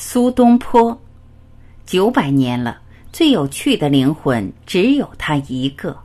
苏东坡，九百年了，最有趣的灵魂只有他一个。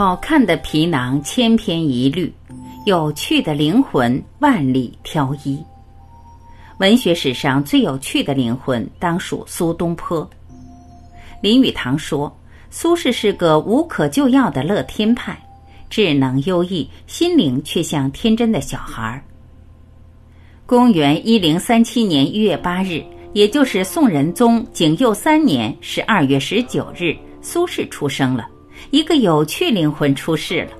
好看的皮囊千篇一律，有趣的灵魂万里挑一。文学史上最有趣的灵魂，当属苏东坡。林语堂说：“苏轼是个无可救药的乐天派，智能优异，心灵却像天真的小孩。”公元一零三七年一月八日，也就是宋仁宗景佑三年十二月十九日，苏轼出生了。一个有趣灵魂出世了，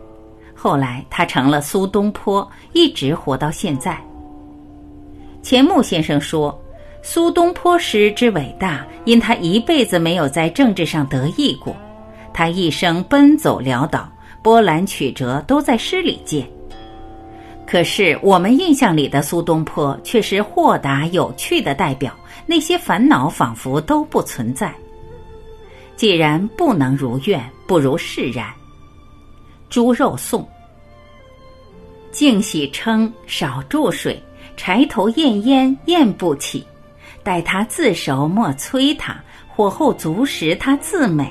后来他成了苏东坡，一直活到现在。钱穆先生说，苏东坡诗之伟大，因他一辈子没有在政治上得意过，他一生奔走潦倒，波澜曲折都在诗里见。可是我们印象里的苏东坡却是豁达有趣的代表，那些烦恼仿佛都不存在。既然不能如愿，不如释然。猪肉颂：净洗称，少注水，柴头焰烟焰不起。待它自熟莫催它，火候足时它自美。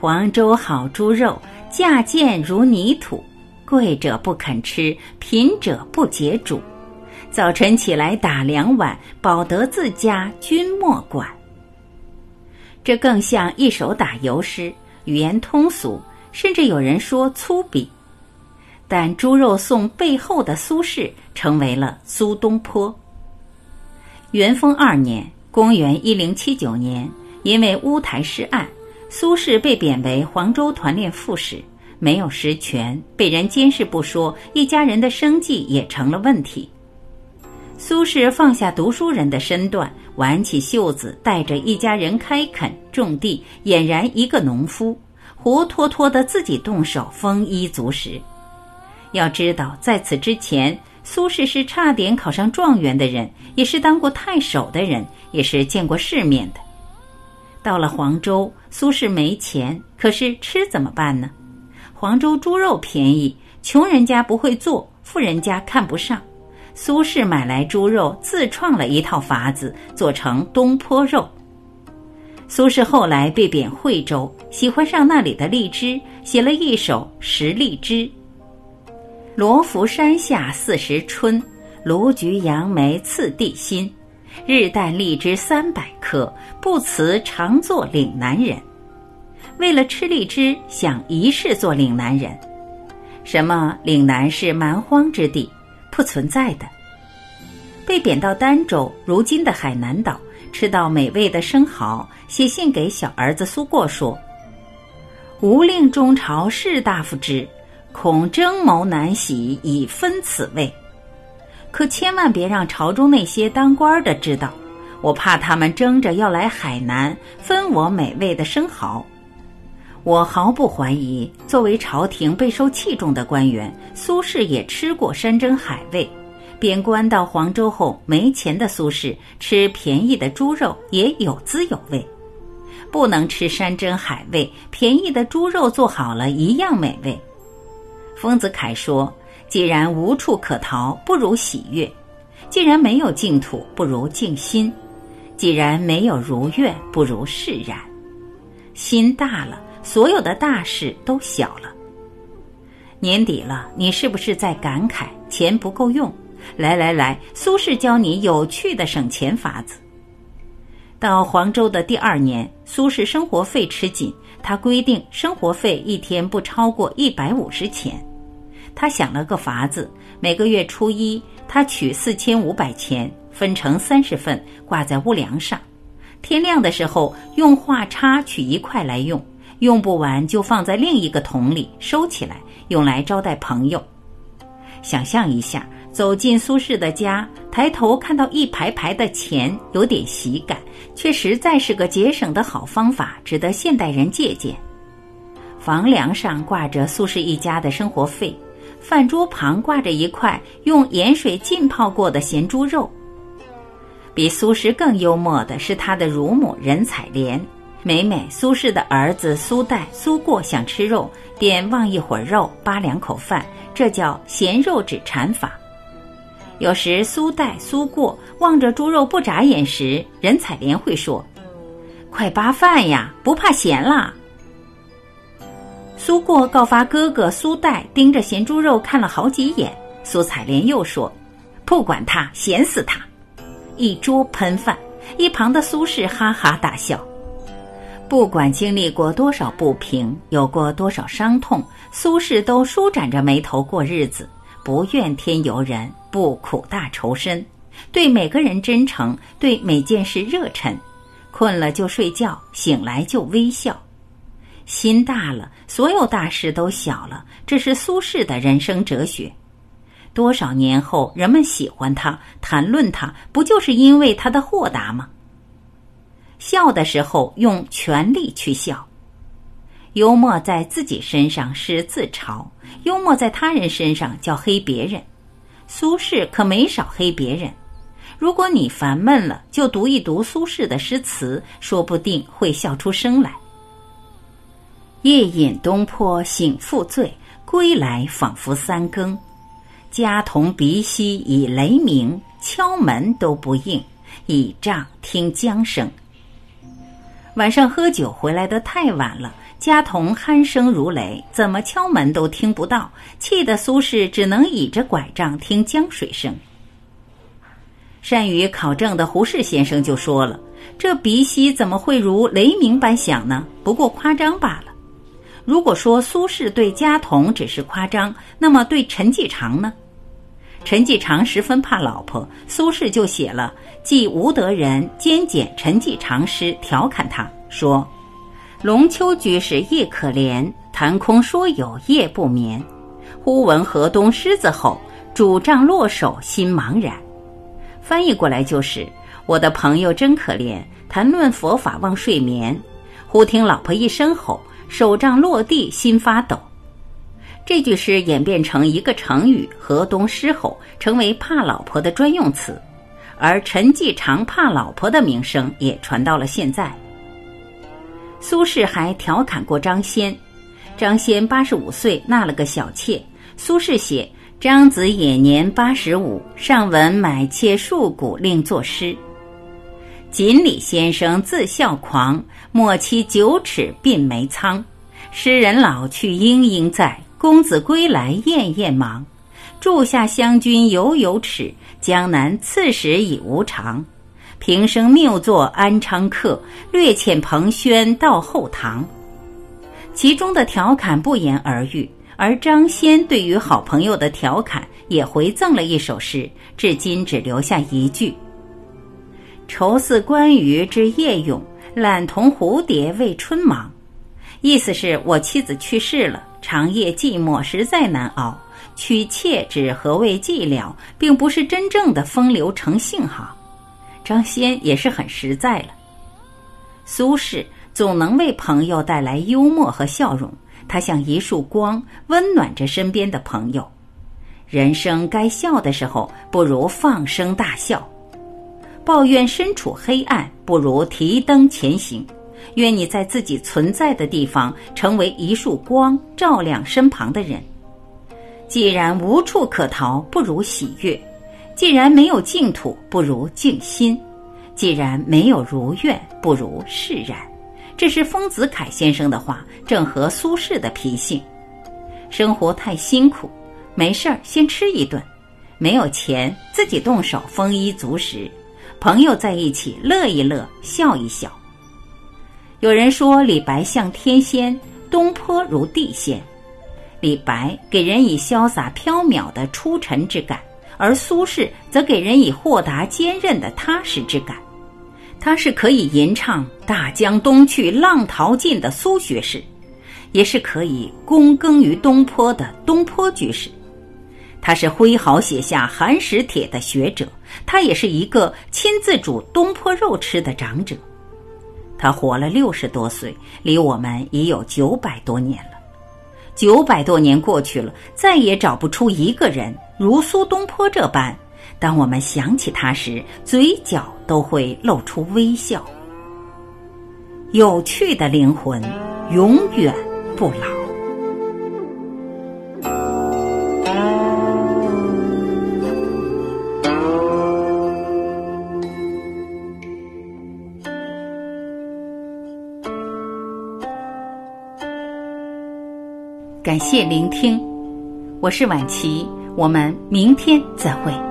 黄州好猪肉，价贱如泥土。贵者不肯吃，贫者不解煮。早晨起来打两碗，保得自家君莫管。这更像一首打油诗，语言通俗，甚至有人说粗鄙。但《猪肉颂》背后的苏轼成为了苏东坡。元丰二年（公元一零七九年），因为乌台诗案，苏轼被贬为黄州团练副使，没有实权，被人监视不说，一家人的生计也成了问题。苏轼放下读书人的身段，挽起袖子，带着一家人开垦种地，俨然一个农夫，活脱脱的自己动手丰衣足食。要知道，在此之前，苏轼是差点考上状元的人，也是当过太守的人，也是见过世面的。到了黄州，苏轼没钱，可是吃怎么办呢？黄州猪肉便宜，穷人家不会做，富人家看不上。苏轼买来猪肉，自创了一套法子，做成东坡肉。苏轼后来被贬惠州，喜欢上那里的荔枝，写了一首《食荔枝》：罗浮山下四时春，卢橘杨梅次第新。日啖荔枝三百颗，不辞常作岭南人。为了吃荔枝，想一世做岭南人。什么岭南是蛮荒之地？不存在的。被贬到儋州，如今的海南岛，吃到美味的生蚝，写信给小儿子苏过说：“吾令中朝士大夫之，恐争谋难喜，以分此味。可千万别让朝中那些当官的知道，我怕他们争着要来海南分我美味的生蚝。”我毫不怀疑，作为朝廷备受器重的官员，苏轼也吃过山珍海味。贬官到黄州后，没钱的苏轼吃便宜的猪肉也有滋有味。不能吃山珍海味，便宜的猪肉做好了一样美味。丰子恺说：“既然无处可逃，不如喜悦；既然没有净土，不如静心；既然没有如愿，不如释然。心大了。”所有的大事都小了。年底了，你是不是在感慨钱不够用？来来来，苏轼教你有趣的省钱法子。到黄州的第二年，苏轼生活费吃紧，他规定生活费一天不超过一百五十钱。他想了个法子，每个月初一，他取四千五百钱，分成三十份，挂在屋梁上。天亮的时候，用画叉取一块来用。用不完就放在另一个桶里收起来，用来招待朋友。想象一下，走进苏轼的家，抬头看到一排排的钱，有点喜感，却实在是个节省的好方法，值得现代人借鉴。房梁上挂着苏轼一家的生活费，饭桌旁挂着一块用盐水浸泡过的咸猪肉。比苏轼更幽默的是他的乳母任采莲。每每苏轼的儿子苏代、苏过想吃肉，便望一会儿肉，扒两口饭，这叫咸肉指馋法。有时苏代、苏过望着猪肉不眨眼时，任采莲会说：“快扒饭呀，不怕咸啦。”苏过告发哥哥苏代盯着咸猪肉看了好几眼，苏采莲又说：“不管他，咸死他！”一桌喷饭，一旁的苏轼哈哈大笑。不管经历过多少不平，有过多少伤痛，苏轼都舒展着眉头过日子，不怨天尤人，不苦大仇深，对每个人真诚，对每件事热忱，困了就睡觉，醒来就微笑。心大了，所有大事都小了，这是苏轼的人生哲学。多少年后，人们喜欢他，谈论他，不就是因为他的豁达吗？笑的时候用全力去笑，幽默在自己身上是自嘲，幽默在他人身上叫黑别人。苏轼可没少黑别人。如果你烦闷了，就读一读苏轼的诗词，说不定会笑出声来。夜饮东坡醒复醉，归来仿佛三更。家童鼻息已雷鸣，敲门都不应，倚杖听江声。晚上喝酒回来的太晚了，家童鼾声如雷，怎么敲门都听不到，气得苏轼只能倚着拐杖听江水声。善于考证的胡适先生就说了：“这鼻息怎么会如雷鸣般响呢？不过夸张罢了。如果说苏轼对家童只是夸张，那么对陈继常呢？陈继常十分怕老婆，苏轼就写了。”寄吴德人兼简陈继常诗调侃他说：“龙丘居士夜可怜，谈空说有夜不眠。忽闻河东狮子吼，拄杖落手心茫然。”翻译过来就是：“我的朋友真可怜，谈论佛法忘睡眠。忽听老婆一声吼，手杖落地心发抖。”这句诗演变成一个成语“河东狮吼”，成为怕老婆的专用词。而陈继常怕老婆的名声也传到了现在。苏轼还调侃过张先，张先八十五岁纳了个小妾，苏轼写张子也年八十五，上闻买妾数股，令作诗。锦鲤先生自笑狂，莫欺九尺鬓眉苍。诗人老去莺莺在，公子归来燕燕忙。住下湘君犹有尺。江南刺史已无常，平生谬作安昌客，略遣彭轩到后堂。其中的调侃不言而喻，而张先对于好朋友的调侃也回赠了一首诗，至今只留下一句：“愁似关羽之夜咏，懒同蝴蝶为春忙。”意思是我妻子去世了，长夜寂寞，实在难熬。娶妾只何谓寂寥，并不是真正的风流成性哈。张先也是很实在了。苏轼总能为朋友带来幽默和笑容，他像一束光，温暖着身边的朋友。人生该笑的时候，不如放声大笑；抱怨身处黑暗，不如提灯前行。愿你在自己存在的地方，成为一束光，照亮身旁的人。既然无处可逃，不如喜悦；既然没有净土，不如静心；既然没有如愿，不如释然。这是丰子恺先生的话，正合苏轼的脾性。生活太辛苦，没事儿先吃一顿；没有钱，自己动手丰衣足食；朋友在一起，乐一乐，笑一笑。有人说李白像天仙，东坡如地仙。李白给人以潇洒飘渺的出尘之感，而苏轼则给人以豁达坚韧的踏实之感。他是可以吟唱“大江东去，浪淘尽”的苏学士，也是可以躬耕于东坡的东坡居士。他是挥毫写下寒食帖的学者，他也是一个亲自煮东坡肉吃的长者。他活了六十多岁，离我们已有九百多年了。九百多年过去了，再也找不出一个人如苏东坡这般，当我们想起他时，嘴角都会露出微笑。有趣的灵魂，永远不老。感谢聆听，我是晚琪，我们明天再会。